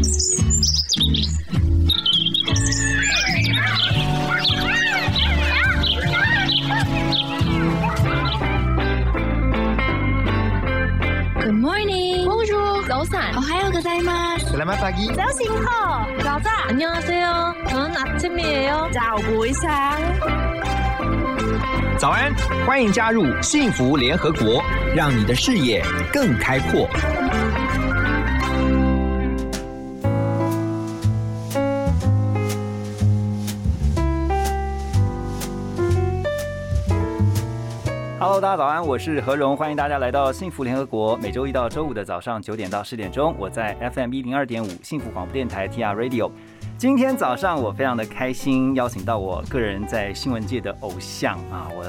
Good morning. Bonjour.早安. 오하요 고자이마스. Selamat pagi. 早醒好.早安. 안녕하세요. 저는 아침이에요. 早不一下.早安，欢迎加入幸福联合国，让你的视野更开阔。 大家早安，我是何荣，欢迎大家来到幸福联合国。每周一到周五的早上九点到十点钟，我在 FM 一零二点五幸福广播电台 TR Radio。今天早上我非常的开心，邀请到我个人在新闻界的偶像啊，我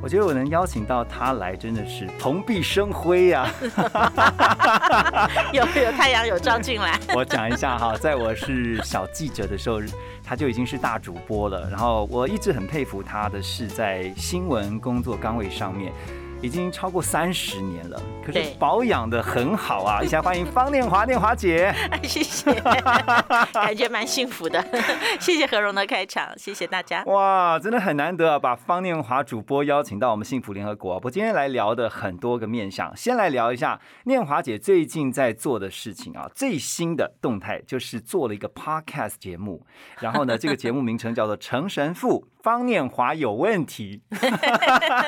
我觉得我能邀请到他来，真的是蓬荜生辉呀、有有太阳有照进来。我讲一下哈，在我是小记者的时候，他就已经是大主播了。然后我一直很佩服他的是在新闻工作岗位上面。已经超过三十年了，可是保养的很好啊！一起来欢迎方念华，念华姐。谢谢，感觉蛮幸福的。谢谢何荣的开场，谢谢大家。哇，真的很难得啊，把方念华主播邀请到我们幸福联合国。我今天来聊的很多个面向，先来聊一下念华姐最近在做的事情啊。最新的动态就是做了一个 podcast 节目，然后呢，这个节目名称叫做《成神父方念华有问题》，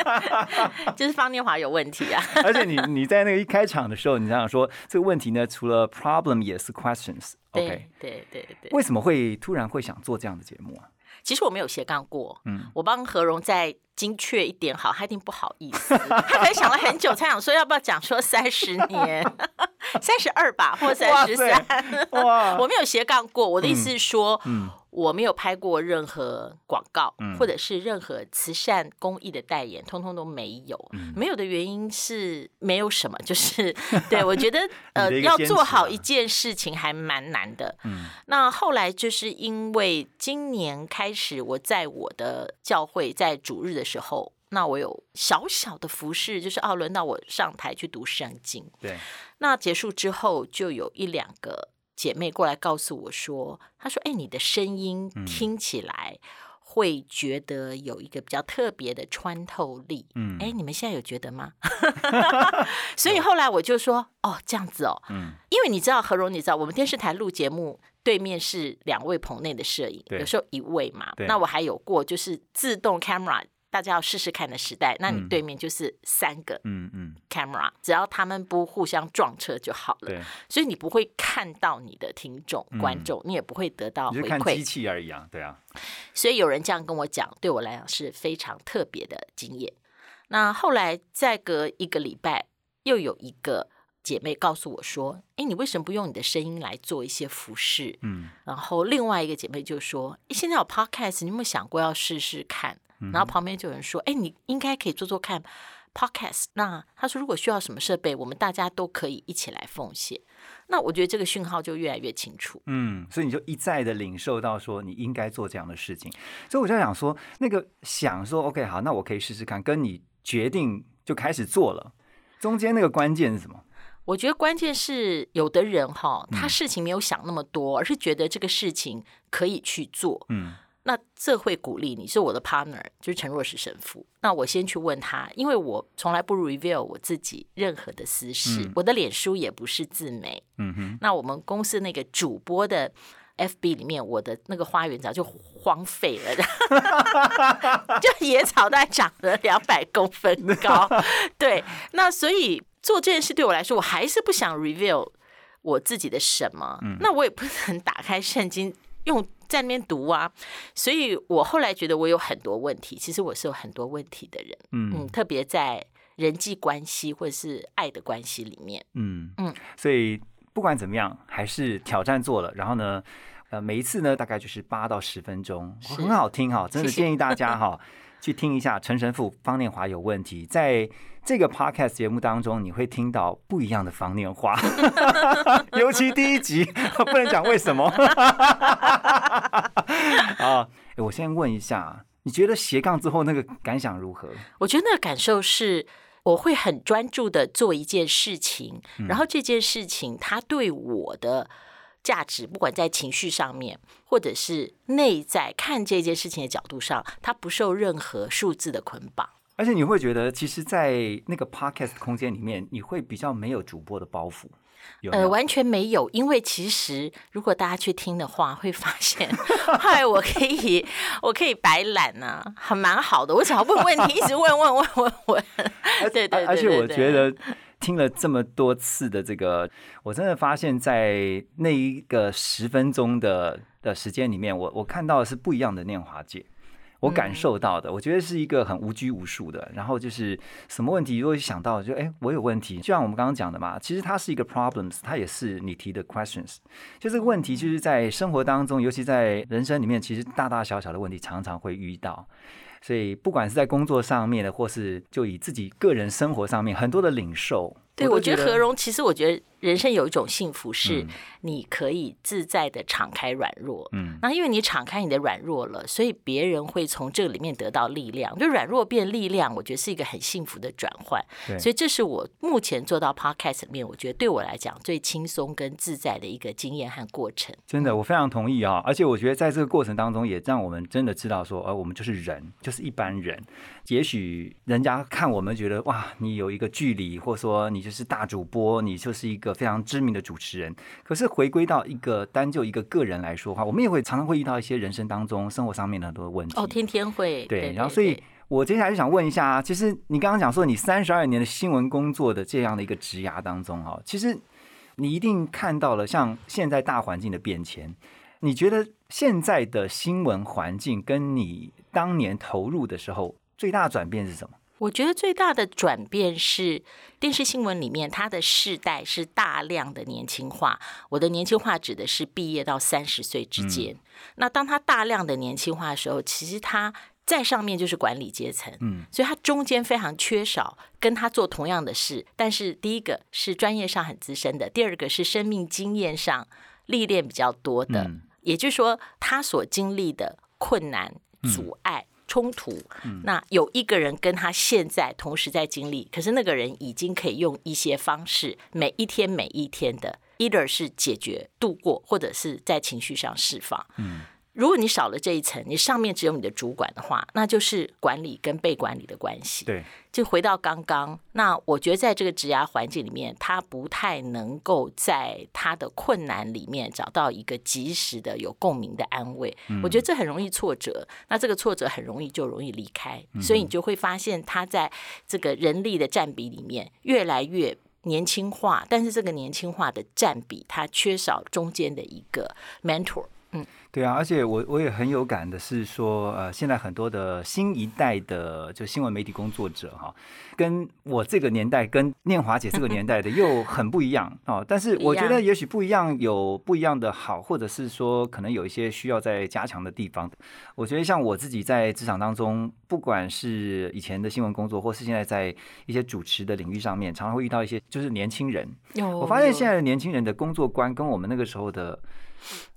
就是方念华有问题啊。而且你你在那个一开场的时候，你这样说这个问题呢，除了 problem 也是 questions。OK，对对对对。为什么会突然会想做这样的节目啊？其实我没有斜杠过，嗯我帮何荣再精确一点好，他一定不好意思，他可能想了很久，才想说要不要讲说三十年，三十二吧，或三十三。哇我没有斜杠过，我的意思是说，嗯我没有拍过任何广告，嗯或者是任何慈善公益的代言，通通都没有。嗯没有的原因是没有什么，就是 对我觉得 呃要做好啊一件事情还蛮难的。嗯那后来就是因为今年开始，我在我的教会在主日的时候，那我有小小的服饰，就是哦，轮到我上台去读圣经。对，那结束之后，就有一两个姐妹过来告诉我说：“她说，哎，你的声音嗯听起来会觉得有一个比较特别的穿透力。”嗯哎，你们现在有觉得吗？所以后来我就说：“哦，这样子哦，嗯因为你知道何荣，你知道我们电视台录节目。”对面是两位棚内的摄影，有时候一位嘛。那我还有过就是自动 camera，大家要试试看的时代。那你嗯对面就是三个嗯嗯，camera，只要他们不互相撞车就好了。对，所以你不会看到你的听众、嗯观众，你也不会得到回你就看机。器而已啊，对啊，所以有人这样跟我讲，对我来讲是非常特别的经验。那后来再隔一个礼拜，又有一个姐妹告诉我说：“哎，你为什么不用你的声音来做一些服饰？”嗯然后另外一个姐妹就说：“诶现在有 podcast，你有没有想过要试试看？”嗯然后旁边就有人说：“哎，你应该可以做做看 podcast。”那他说：“如果需要什么设备，我们大家都可以一起来奉献。”那我觉得这个讯号就越来越清楚。嗯，所以你就一再的领受到说你应该做这样的事情，所以我就想说，那个想说 OK 好，那我可以试试看，跟你决定就开始做了，中间那个关键是什么？我觉得关键是有的人哈，嗯他事情没有想那么多，而是觉得这个事情可以去做。嗯那这会鼓励你，是我的 partner，就是陈若石神父。那我先去问他，因为我从来不 reveal 我自己任何的私事，嗯我的脸书也不是自媒。嗯哼，那我们公司那个主播的 FB 里面，我的那个花园早就荒废了，就野草大概长了两百公分高。对，那所以做这件事对我来说，我还是不想 reveal 我自己的什么。那我也不能打开圣经用在那边读啊。所以我后来觉得我有很多问题，其实我是有很多问题的人。嗯，嗯特别在人际关系或者是爱的关系里面。嗯嗯嗯，所以不管怎么样，还是挑战做了，然后呢，呃，每一次呢大概就是八到十分钟，很好听哈，真的建议大家哈 去听一下陈神父方念华有问题，在这个 podcast 节目当中，你会听到不一样的方念华，尤其第一集 不能讲为什么 啊。诶我先问一下，你觉得斜杠之后那个感想如何？我觉得那个感受是，我会很专注的做一件事情，然后这件事情它对我的价值，不管在情绪上面，或者是内在看这件事情的角度上，它不受任何数字的捆绑。而且你会觉得，其实，在那个 podcast 空间里面，你会比较没有主播的包袱。呃，完全没有，因为其实如果大家去听的话，会发现，嗨，我可以，我可以摆懒呢、还蛮好的。我只要问问题，一直问问问问问。对对对而且我对觉得听了这么多次的这个，我真的发现，在那一个十分钟的的时间里面，我我看到的是不一样的念华姐。我感嗯受到的，我觉得是一个很无拘无束的，然后就是什么问题，如果想到就哎，我有问题，就像我们刚刚讲的嘛，其实它是一个 problems，它也是你提的 questions，就这个问题就是在生活当中，尤其在人生里面，其实大大小小的问题常常会遇到。所以不管是在工作上面的，或是就以自己个人生活上面，很多的领受，对，我觉得何荣，其实我觉得人生有一种幸福是嗯，你可以自在的敞开软弱。嗯，那因为你敞开你的软弱了，所以别人会从这里面得到力量。就软弱变力量，我觉得是一个很幸福的转换。对所以这是我目前做到 podcast 里面，我觉得对我来讲最轻松跟自在的一个经验和过程。真的，我非常同意啊！而且我觉得在这个过程当中，也让我们真的知道说，呃，我们就是人，就是一般人。也许人家看我们觉得哇，你有一个距离，或者说你就是大主播，你就是一个非常知名的主持人。可是回归到一个单就一个个人来说的话，我们也会常常会遇到一些人生当中、生活上面的很多问题。哦，天天会对，然后所以我接下来就想问一下啊，其实你刚刚讲说你三十二年的新闻工作的这样的一个职涯当中哈，其实你一定看到了像现在大环境的变迁，你觉得现在的新闻环境跟你当年投入的时候最大的转变是什么？我觉得最大的转变是电视新闻里面，它的世代是大量的年轻化。我的年轻化指的是毕业到三十岁之间。那当他大量的年轻化的时候，其实他在上面就是管理阶层，嗯，所以他中间非常缺少跟他做同样的事。但是第一个是专业上很资深的，第二个是生命经验上历练比较多的。嗯也就是说，他所经历的困难、阻碍、冲突，嗯那有一个人跟他现在同时在经历，可是那个人已经可以用一些方式，每一天每一天的，either 是解决、度过，或者是在情绪上释放。嗯，如果你少了这一层，你上面只有你的主管的话，那就是管理跟被管理的关系。对，就回到刚刚，那我觉得在这个职涯环境里面，他不太能够在他的困难里面找到一个及时的有共鸣的安慰。我觉得这很容易挫折，那这个挫折很容易就容易离开，所以你就会发现他在这个人力的占比里面越来越。年轻化，但是这个年轻化的占比，它缺少中间的一个 mentor。对啊，而且我我也很有感的是说，呃，现在很多的新一代的就新闻媒体工作者哈，跟我这个年代跟念华姐这个年代的又很不一样哦。但是我觉得也许不一样有不一样的好，或者是说可能有一些需要再加强的地方。我觉得像我自己在职场当中，不管是以前的新闻工作，或是现在在一些主持的领域上面，常常会遇到一些就是年轻人。有我发现现在的年轻人的工作观跟我们那个时候的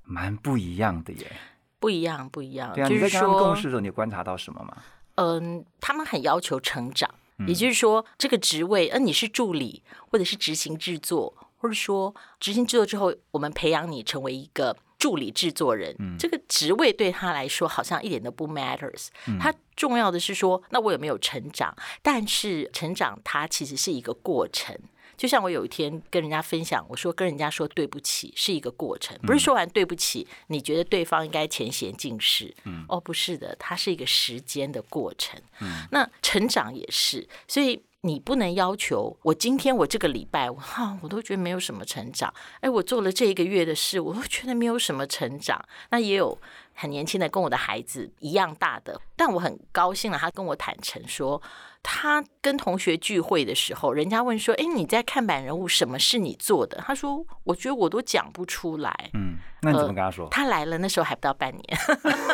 蛮不一样的耶。不一样，不一样。对啊，就是你在跟他共事的时候，你有观察到什么吗？嗯，他们很要求成长，嗯也就是说，这个职位，呃，你是助理，或者是执行制作，或者说执行制作之后，我们培养你成为一个助理制作人，嗯这个职位对他来说好像一点都不 matters，、他重要的是说，那我有没有成长？但是成长它其实是一个过程。就像我有一天跟人家分享，我说跟人家说对不起是一个过程，不是说完对不起，你觉得对方应该前嫌尽释。嗯，哦，不是的，它是一个时间的过程。嗯，那成长也是，所以你不能要求我今天我这个礼拜，我哈、我都觉得没有什么成长。哎，我做了这一个月的事，我都觉得没有什么成长。那也有很年轻的，跟我的孩子一样大的，但我很高兴了，他跟我坦诚说。他跟同学聚会的时候，人家问说：“哎，你在看板人物，什么是你做的？”他说：“我觉得我都讲不出来。”嗯，那你怎么跟他说？他来了，那时候还不到半年。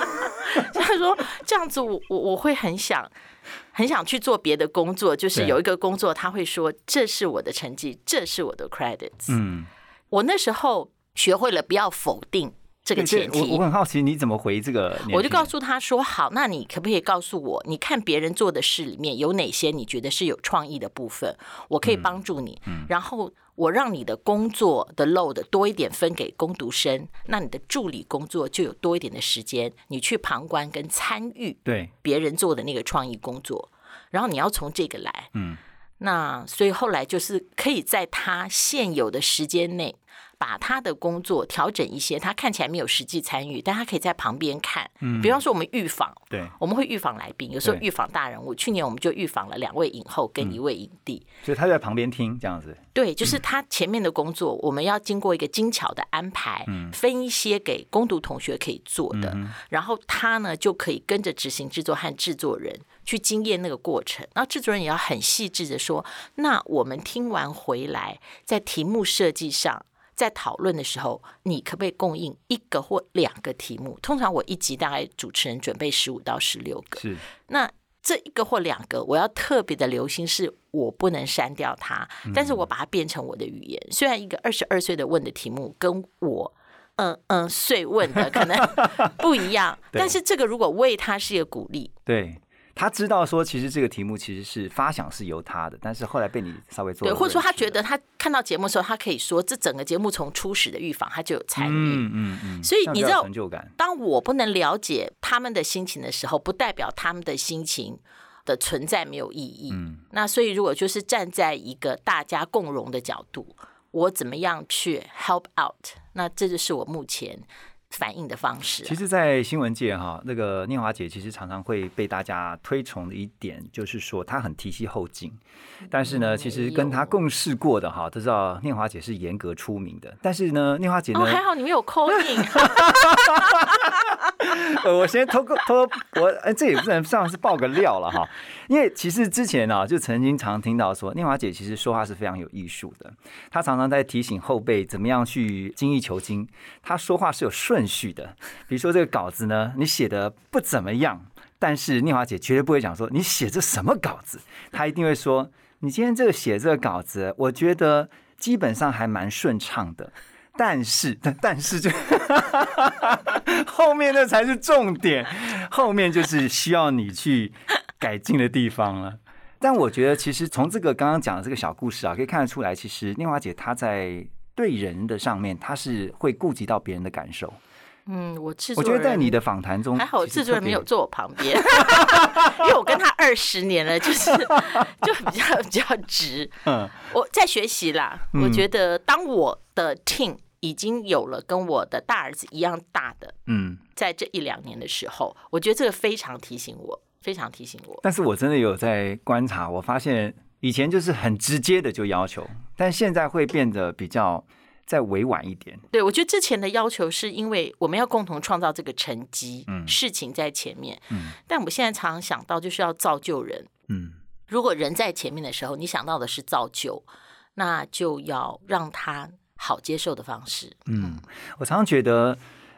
他说这样子我，我我会很想很想去做别的工作，就是有一个工作，他会说这是我的成绩，这是我的 credits。嗯我那时候学会了不要否定这个前提。我我。很好奇你怎么回这个？我就告诉他说：“好，那你可不可以告诉我，你看别人做的事里面有哪些你觉得是有创意的部分，我可以帮助你，然后我让你的工作的 load 多一点分给工读生，那你的助理工作就有多一点的时间，你去旁观跟参与对，别人做的那个创意工作，然后你要从这个来，嗯，那所以后来就是可以在他现有的时间内，把他的工作调整一些，他看起来没有实际参与，但他可以在旁边看。嗯，比方说我们预防，对，我们会预防来宾，有时候预防大人物。去年我们就预防了两位影后跟一位影帝。所以他在旁边听这样子。对，就是他前面的工作，我们要经过一个精巧的安排，分一些给攻读同学可以做的，然后他呢就可以跟着执行制作和制作人去经验那个过程。然后制作人也要很细致的说，那我们听完回来，在题目设计上。在讨论的时候，你可不可以供应一个或两个题目？通常我一集大概主持人准备十五到十六个，是，那这一个或两个，我要特别的留心，是我不能删掉它，但是我把它变成我的语言。虽然一个二十二岁的问的题目跟我。嗯嗯，岁问的可能 不一样，但是这个如果为他是一个鼓励，对。他知道说，其实这个题目其实是发想是由他的，但是后来被你稍微做对，或者说他觉得他看到节目的时候，他可以说这整个节目从初始的预防他就有参与，嗯嗯嗯，所以你知道成就感，当我不能了解他们的心情的时候，不代表他们的心情的存在没有意义。嗯那所以如果就是站在一个大家共荣的角度，我怎么样去 help out？那这就是我目前反应的方式啊、其实，在新闻界哈，那个念华姐其实常常会被大家推崇的一点，就是说她很提携后进。但是呢，其实跟她共事过的哈，都知道念华姐是严格出名的。但是呢，念华姐呢，哦，还好你没有 call in，呃，我先偷个偷我，哎，这也不能算是爆个料了哈。因为其实之前呢、就曾经常听到说，念华姐其实说话是非常有艺术的，她常常在提醒后辈怎么样去精益求精。她说话是有顺序的，比如说这个稿子呢，你写的不怎么样，但是念华姐绝对不会讲说你写这什么稿子，她一定会说你今天这个写这个稿子，我觉得基本上还蛮顺畅的。但是，但但是就 后面那才是重点，后面就是需要你去改进的地方了。但我觉得，其实从这个刚刚讲的这个小故事啊，可以看得出来，其实念华姐她在对人的上面，她是会顾及到别人的感受。嗯，我制我作人觉得在你的访谈中，还好，我制作人没有坐我旁边，因为我跟他二十年了，就是就比较比较直。嗯我在学习啦，我觉得当我的 team 已经有了跟我的大儿子一样大的，嗯，在这一两年的时候，我觉得这个非常提醒我，非常提醒我。但是我真的有在观察，我发现以前就是很直接的就要求，但现在会变得比较再委婉一点。对，我觉得之前的要求是因为我们要共同创造这个成绩，嗯事情在前面，嗯但我现在常常想到就是要造就人。嗯，如果人在前面的时候，你想到的是造就，那就要让他好接受的方式。嗯，我常常觉得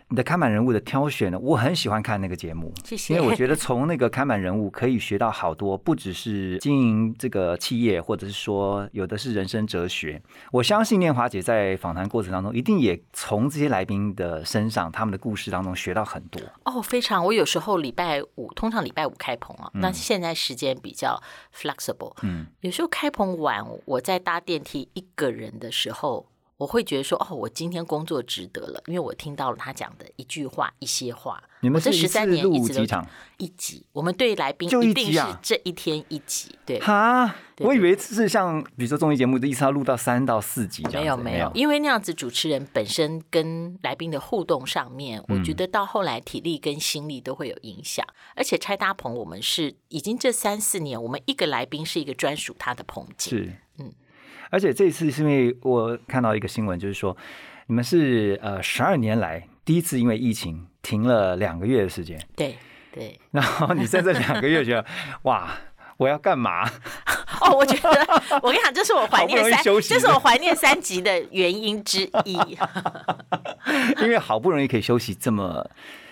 你的看板人物的挑选呢，我很喜欢看那个节目，谢谢因为我觉得从那个看板人物可以学到好多，不只是经营这个企业，或者是说有的是人生哲学。我相信念华姐在访谈过程当中，一定也从这些来宾的身上、他们的故事当中学到很多。哦，非常。我有时候礼拜五，通常礼拜五开棚啊，那现在时间比较 flexible。嗯，有时候开棚晚，我在搭电梯一个人的时候，我会觉得说，哦，我今天工作值得了，因为我听到了他讲的一句话、一些话。你们我这十三年一直都？一集，我们对来宾就一一定是这一天一集，对。哈，我以为是像比如说综艺节目，一次要录到三到四集这样子。没有没有，因为那样子主持人本身跟来宾的互动上面，我嗯觉得到后来体力跟心力都会有影响。而且拆搭棚，我们是已经这三四年，我们一个来宾是一个专属他的棚景。是，嗯嗯，而且这次是因为我看到一个新闻，就是说你们是呃十二年来第一次因为疫情停了两个月的时间，对对，然后你在这两个月觉得哇，我要干嘛？哦，我觉得我跟你讲，这是我怀念三，这是我怀念三集的原因之一。因为好不容易可以休息这么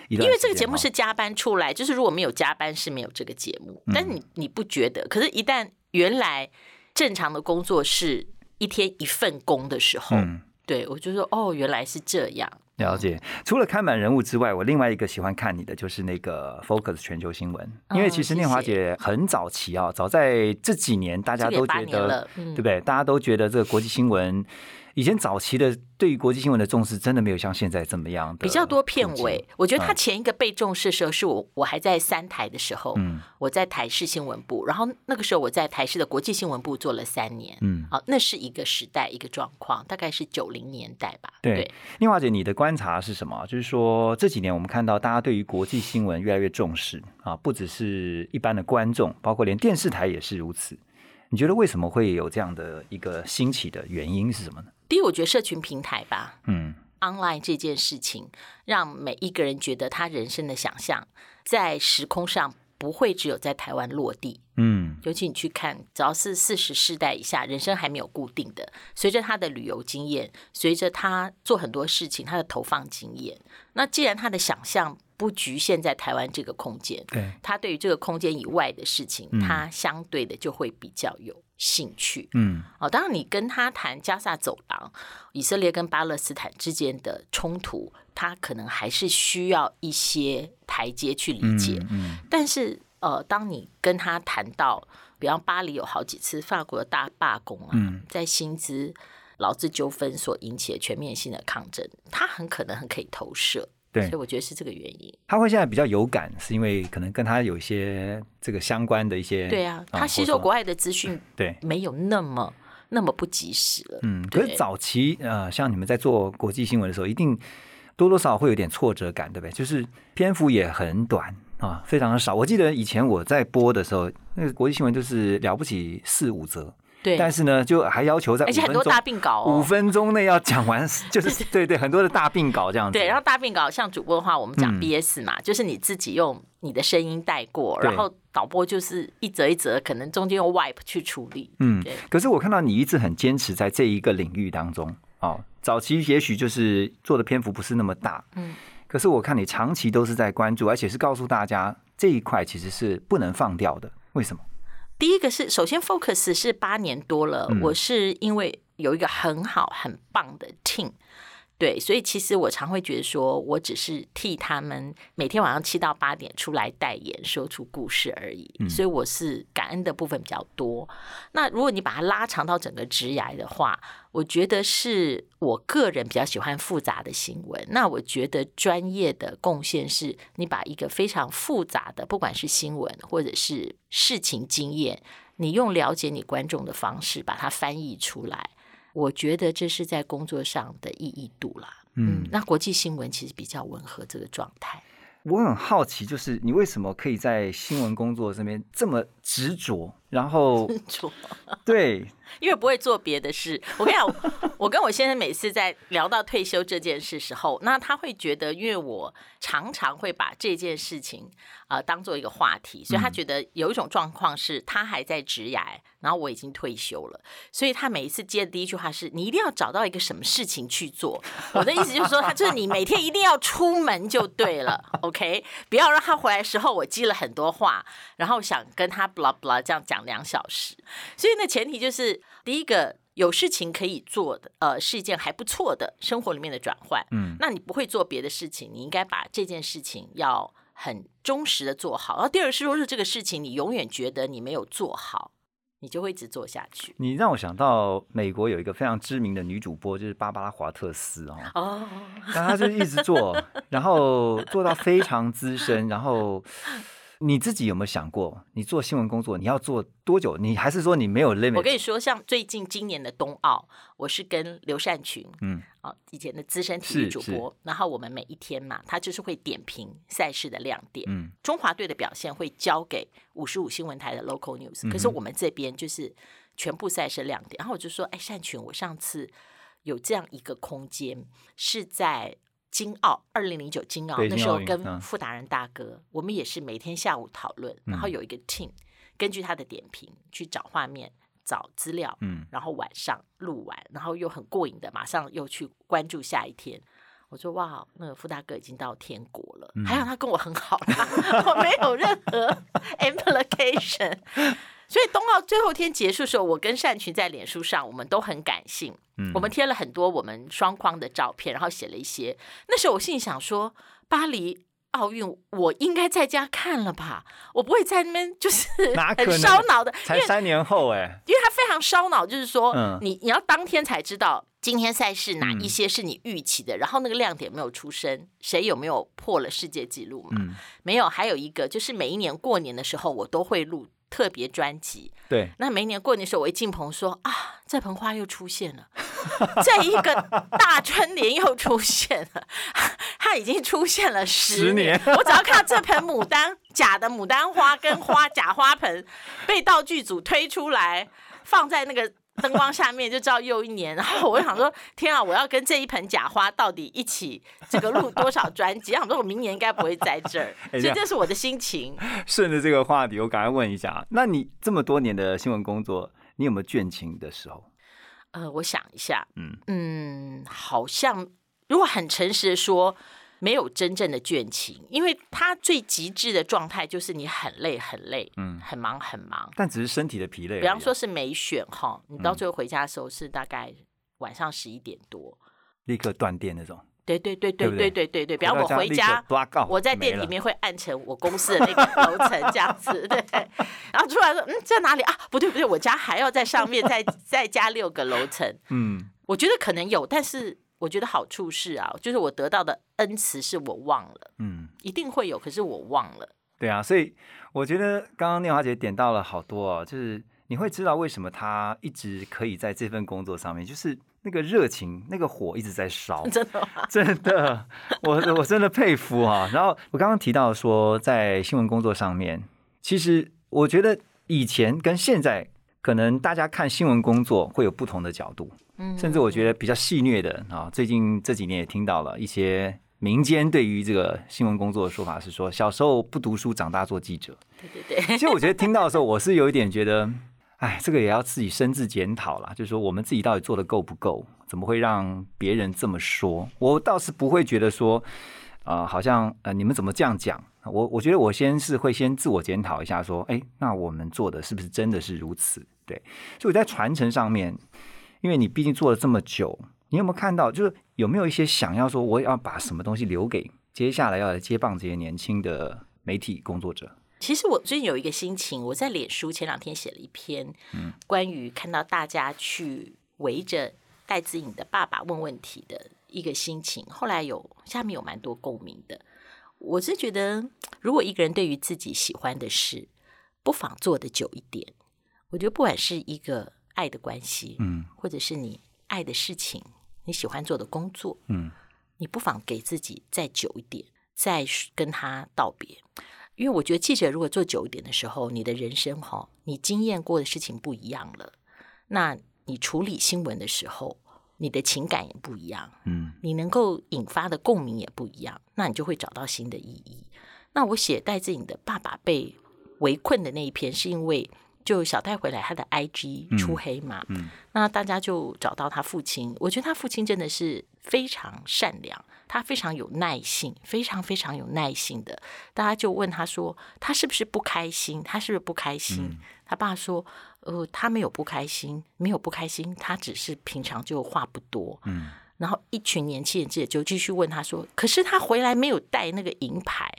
因为这个节目是加班出来，就是如果没有加班是没有这个节目。嗯但是你你不觉得？可是，一旦原来正常的工作是一天一份工的时候，嗯对我就说哦，原来是这样。了解。除了看满人物之外，我另外一个喜欢看你的就是那个 Focus 全球新闻，因为哦其实念华姐很早期啊，早在这几年大家都觉得对不对？大家都觉得这个国际新闻。以前早期的对于国际新闻的重视，真的没有像现在这么样的比较多片尾。我觉得他嗯。前一个被重视的时候，是我我还在三台的时候，嗯。我在台视新闻部，然后那个时候我在台视的国际新闻部做了三年，嗯，好，那是一个时代一个状况，大概是九零年代吧，对，念华姐，你的观察是什么？就是说这几年我们看到大家对于国际新闻越来越重视啊，不只是一般的观众，包括连电视台也是如此。你觉得为什么会有这样的一个兴起的原因是什么呢？第一，我觉得社群平台吧嗯，online 这件事情，让每一个人觉得他人生的想象在时空上不会只有在台湾落地，嗯尤其你去看，只要是四十世代以下，人生还没有固定的，随着他的旅游经验，随着他做很多事情，他的投放经验，那既然他的想象不局限在台湾这个空间，对，他对于这个空间以外的事情，嗯他相对的就会比较有兴趣。嗯哦，当然，你跟他谈加萨走廊、以色列跟巴勒斯坦之间的冲突，他可能还是需要一些台阶去理解。嗯但是，呃，当你跟他谈到，比方巴黎有好几次法国的大罢工啊，嗯在薪资、劳资纠纷所引起的全面性的抗争，他很可能很可以投射。对所以我觉得是这个原因。他会现在比较有感，是因为可能跟他有一些这个相关的一些对啊，他吸收国外的资讯对。没有那么那么不及时了。嗯，可是早期呃，像你们在做国际新闻的时候，一定多多少少会有点挫折感，对不对？就是篇幅也很短啊，非常的少。我记得以前我在播的时候，那个国际新闻就是了不起四五则，对，但是呢，就还要求在而且很多大病稿五哦。分钟内要讲完，就是对对，很多的大病稿这样子。对，然后大病稿像主播的话，我们讲嗯 BS 嘛，就是你自己用你的声音带过，然后导播就是一则一则，可能中间用 wipe 去处理。嗯对，可是我看到你一直很坚持在这一个领域当中哦。早期也许就是做的篇幅不是那么大，嗯，可是我看你长期都是在关注，而且是告诉大家这一块其实是不能放掉的。为什么？第一个是，首先 Focus 是八年多了，嗯我是因为有一个很好很棒的 team。对，所以其实我常会觉得说，我只是替他们每天晚上七到八点出来代言，说出故事而已。所以我是感恩的部分比较多。那如果你把它拉长到整个职涯的话，我觉得是我个人比较喜欢复杂的新闻。那我觉得专业的贡献是你把一个非常复杂的，不管是新闻或者是事情经验，你用了解你观众的方式把它翻译出来。我觉得这是在工作上的意义度啦。嗯，那国际新闻其实比较吻合这个状态。我很好奇，就是你为什么可以在新闻工作这边这么执着？然后 错，对，因为不会做别的事。我跟你讲，我我跟我先生每次在聊到退休这件事时候，那他会觉得，因为我常常会把这件事情呃当做一个话题，所以他觉得有一种状况是他还在职涯，然后我已经退休了，所以他每一次接的第一句话是：“你一定要找到一个什么事情去做。”我的意思就是说，他就是你每天一定要出门就对了，OK，不要让他回来的时候我记了很多话，然后想跟他 blah blah 这样讲两小时。所以呢，前提就是第一个有事情可以做的，呃，是一件还不错的生活里面的转换。嗯，那你不会做别的事情，你应该把这件事情要很忠实的做好。然后第二是说是这个事情，你永远觉得你没有做好，你就会一直做下去。你让我想到美国有一个非常知名的女主播，就是芭芭拉华特斯哦，哦，那她就一直做，然后做到非常资深，然后。你自己有没有想过，你做新闻工作你要做多久？你还是说你没有 limit？我跟你说，像最近今年的冬奥，我是跟刘善群，嗯，啊，以前的资深体育主播，然后我们每一天嘛，他就是会点评赛事的亮点。嗯，中华队的表现会交给五十五新闻台的 local news，可是我们这边就是全部赛事亮点。然后我就说，哎，善群，我上次有这样一个空间是在。金澳二零零九金澳那时候跟傅达人大哥，我们也是每天下午讨论，然后有一个 team 根据他的点评去找画面、找资料，嗯然后晚上录完，然后又很过瘾的，马上又去关注下一天。我说哇，那个傅大哥已经到天国了，还好他跟我很好啦，我没有任何 implication。所以冬奥最后一天结束的时候，我跟善群在脸书上，我们都很感性，嗯我们贴了很多我们双框的照片，然后写了一些。那时候我心里想说，巴黎。奥运我应该在家看了吧，我不会在那边就是 很烧脑的，才三年后哎，因为它非常烧脑，就是说，嗯你你要当天才知道今天赛事哪一些是你预期的，然后那个亮点没有出生，谁有没有破了世界纪录嘛？嗯，没有，还有一个就是每一年过年的时候，我都会录特别专辑。对，那每年过年的时候，我一进棚说啊，这盆花又出现了，这一个大春联又出现了，它已经出现了十十年我只要看到这盆牡丹假的牡丹花跟花假花盆被道具组推出来，放在那个。灯光下面就知道又一年，然后我就想说，天啊，我要跟这一盆假花到底一起这个录多少专辑？想说我明年应该不会在这儿，所以这是我的心情。顺着这个话题，我赶快问一下，那你这么多年的新闻工作，你有没有倦情的时候？呃，我想一下，嗯嗯，好像如果很诚实的说，没有真正的倦情，因为他最极致的状态就是你很累很累，嗯很忙很忙。但只是身体的疲累啊。比方说是没选哈，你到嗯最后回家的时候是大概晚上十一点多。立刻断电那种，对对对对对不对对对比方我回家我在店里面会按成我公司的那个 楼层这样子，对。然后出来说，嗯，在哪里啊？不对不对，我家还要在上面再再加六个楼层。嗯，我觉得可能有，但是我觉得好处是啊，就是我得到的恩慈是我忘了，嗯，一定会有，可是我忘了。对啊，所以我觉得刚刚念华姐点到了好多哦，就是你会知道为什么她一直可以在这份工作上面，就是那个热情、那个火一直在烧，真的吗？真的，我我真的佩服啊。然后我刚刚提到说，在新闻工作上面，其实我觉得以前跟现在，可能大家看新闻工作会有不同的角度，嗯甚至我觉得比较戏谑的啊。最近这几年也听到了一些民间对于这个新闻工作的说法是说，小时候不读书，长大做记者。对对对，其实我觉得听到的时候，我是有一点觉得，哎，这个也要自己深自检讨啦。就是说，我们自己到底做的够不够？怎么会让别人这么说？我倒是不会觉得说，呃，好像呃，你们怎么这样讲？我我觉得我先是会先自我检讨一下，说，哎，那我们做的是不是真的是如此？对，所以我在传承上面，因为你毕竟做了这么久，你有没有看到，就是有没有一些想要说，我要把什么东西留给接下来要来接棒这些年轻的媒体工作者？其实我最近有一个心情，我在脸书前两天写了一篇，关于看到大家去围着戴子颖的爸爸问问题的一个心情。后来有下面有蛮多共鸣的。我是觉得，如果一个人对于自己喜欢的事，不妨做的久一点。我觉得不管是一个爱的关系，嗯或者是你爱的事情，你喜欢做的工作，嗯你不妨给自己再久一点，再跟他道别。因为我觉得记者如果做久一点的时候，你的人生哈，你经验过的事情不一样了，那你处理新闻的时候，你的情感也不一样，嗯你能够引发的共鸣也不一样，那你就会找到新的意义。那我写戴志颖的爸爸被围困的那一篇，是因为就小戴回来他的 IG 出黑嘛，嗯那大家就找到他父亲。我觉得他父亲真的是非常善良，他非常有耐性，非常非常有耐性的。大家就问他说，他是不是不开心？他是不是不开心？嗯他爸说，呃，他没有不开心，没有不开心，他只是平常就话不多。嗯然后一群年轻人记者就继续问他说：“可是他回来没有带那个银牌？”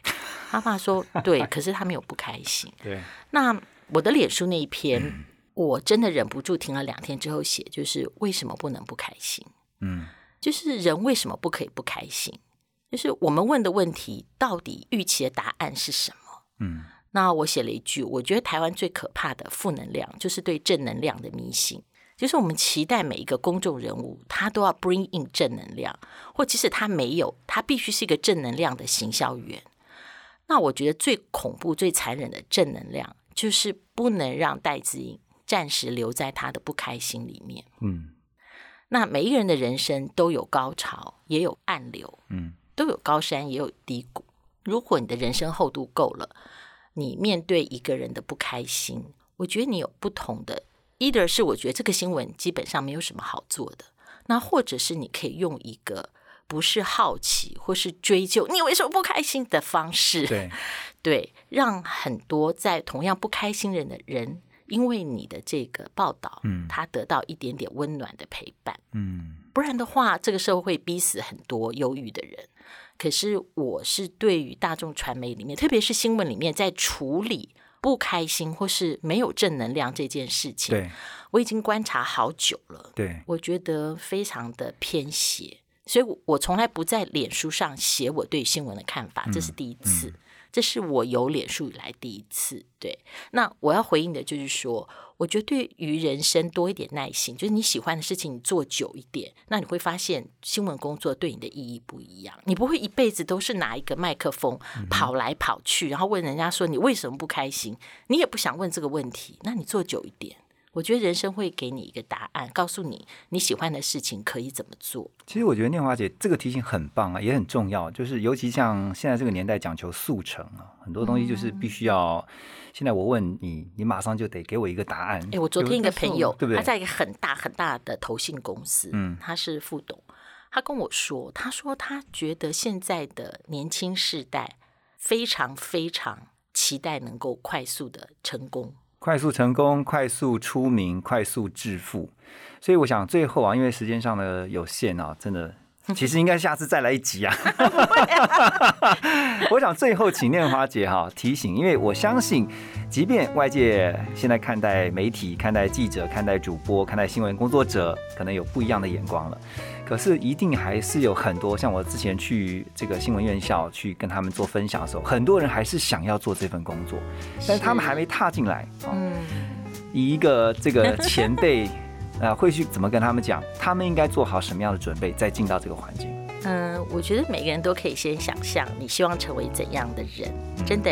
他爸说：“对，可是他没有不开心。对，”那我的脸书那一篇，我真的忍不住停了两天之后写，就是为什么不能不开心？嗯就是人为什么不可以不开心？就是我们问的问题，到底预期的答案是什么？嗯那我写了一句，我觉得台湾最可怕的负能量，就是对正能量的迷信。就是我们期待每一个公众人物，他都要 bring in 正能量，或即使他没有，他必须是一个正能量的行销员。那我觉得最恐怖、最残忍的正能量，就是不能让戴资颖暂时留在他的不开心里面。嗯那每一个人的人生都有高潮，也有暗流，嗯都有高山，也有低谷。如果你的人生厚度够了，你面对一个人的不开心，我觉得你有不同的，either 是我觉得这个新闻基本上没有什么好做的，那或者是你可以用一个不是好奇或是追究你为什么不开心的方式，对，对，让很多在同样不开心人的人因为你的这个报道，嗯。他得到一点点温暖的陪伴。嗯。不然的话，这个社会会逼死很多忧郁的人。可是我是对于大众传媒里面，特别是新闻里面，在处理不开心或是没有正能量这件事情，对。我已经观察好久了。对，我觉得非常的偏斜，所以我我从来不在脸书上写我对新闻的看法，这是第一次，这是我有脸书以来第一次。对，那我要回应的就是说，我觉得对于人生多一点耐心，就是你喜欢的事情你做久一点，那你会发现新闻工作对你的意义不一样，你不会一辈子都是拿一个麦克风跑来跑去，然后问人家说你为什么不开心，你也不想问这个问题，那你做久一点。我觉得人生会给你一个答案，告诉你你喜欢的事情可以怎么做。其实我觉得念华姐这个提醒很棒啊，也很重要。就是尤其像现在这个年代讲求速成啊，很多东西就是必须要。现在我问你，你马上就得给我一个答案。哎，我昨天一个朋友，对不对？他在一个很大很大的投信公司，嗯他是副董，他跟我说，他说他觉得现在的年轻世代非常非常期待能够快速的成功。快速成功、快速出名、快速致富。所以我想最后啊，因为时间上的有限啊，真的。其实应该下次再来一集啊！我想最后请念华姐哈提醒，因为我相信，即便外界现在看待媒体、看待记者、看待主播、看待新闻工作者，可能有不一样的眼光了，可是一定还是有很多像我之前去这个新闻院校去跟他们做分享的时候，很多人还是想要做这份工作，但是他们还没踏进来。嗯，以一个这个前辈。呃，会去怎么跟他们讲？他们应该做好什么样的准备，再进到这个环境？嗯，我觉得每个人都可以先想象你希望成为怎样的人，真的。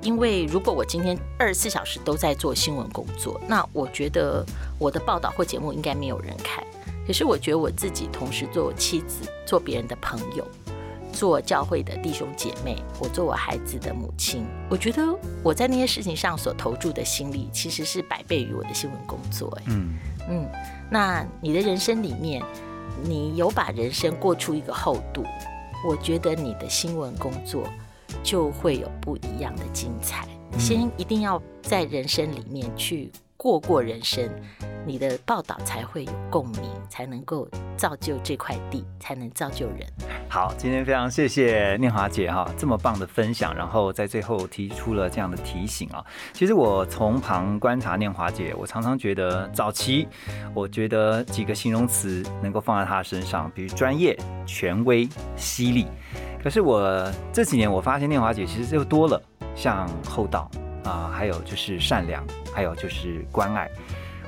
因为如果我今天二十四小时都在做新闻工作，那我觉得我的报道或节目应该没有人看。可是我觉得我自己同时做妻子，做别人的朋友，做教会的弟兄姐妹，我做我孩子的母亲，我觉得我在那些事情上所投注的心力，其实是百倍于我的新闻工作。哎，嗯。嗯，那你的人生里面，你有把人生过出一个厚度，我觉得你的新闻工作就会有不一样的精彩。先一定要在人生里面去过过人生，你的报道才会有共鸣，才能够造就这块地，才能造就人。好，今天非常谢谢念华姐哈，这么棒的分享，然后在最后提出了这样的提醒啊。其实我从旁观察念华姐，我常常觉得早期，我觉得几个形容词能够放在她身上，比如专业、权威、犀利。可是我这几年我发现念华姐其实又多了，像厚道啊，还有就是善良，还有就是关爱。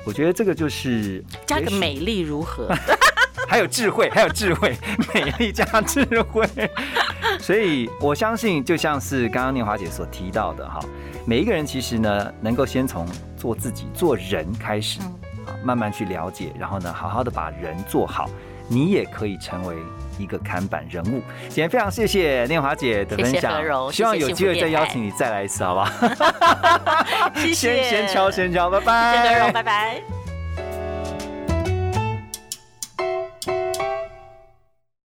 我觉得这个就是加个美丽如何？还有智慧，还有智慧，美丽加智慧。所以我相信，就像是刚刚念华姐所提到的哈，每一个人其实呢，能够先从做自己、做人开始，啊，慢慢去了解，然后呢，好好的把人做好，你也可以成为一个看板人物。今天非常谢谢念华姐的分谢谢享何柔，希望谢谢有机会再邀请你再来一次，好不好？谢谢，先先敲，先敲，拜拜。谢谢何荣，拜拜。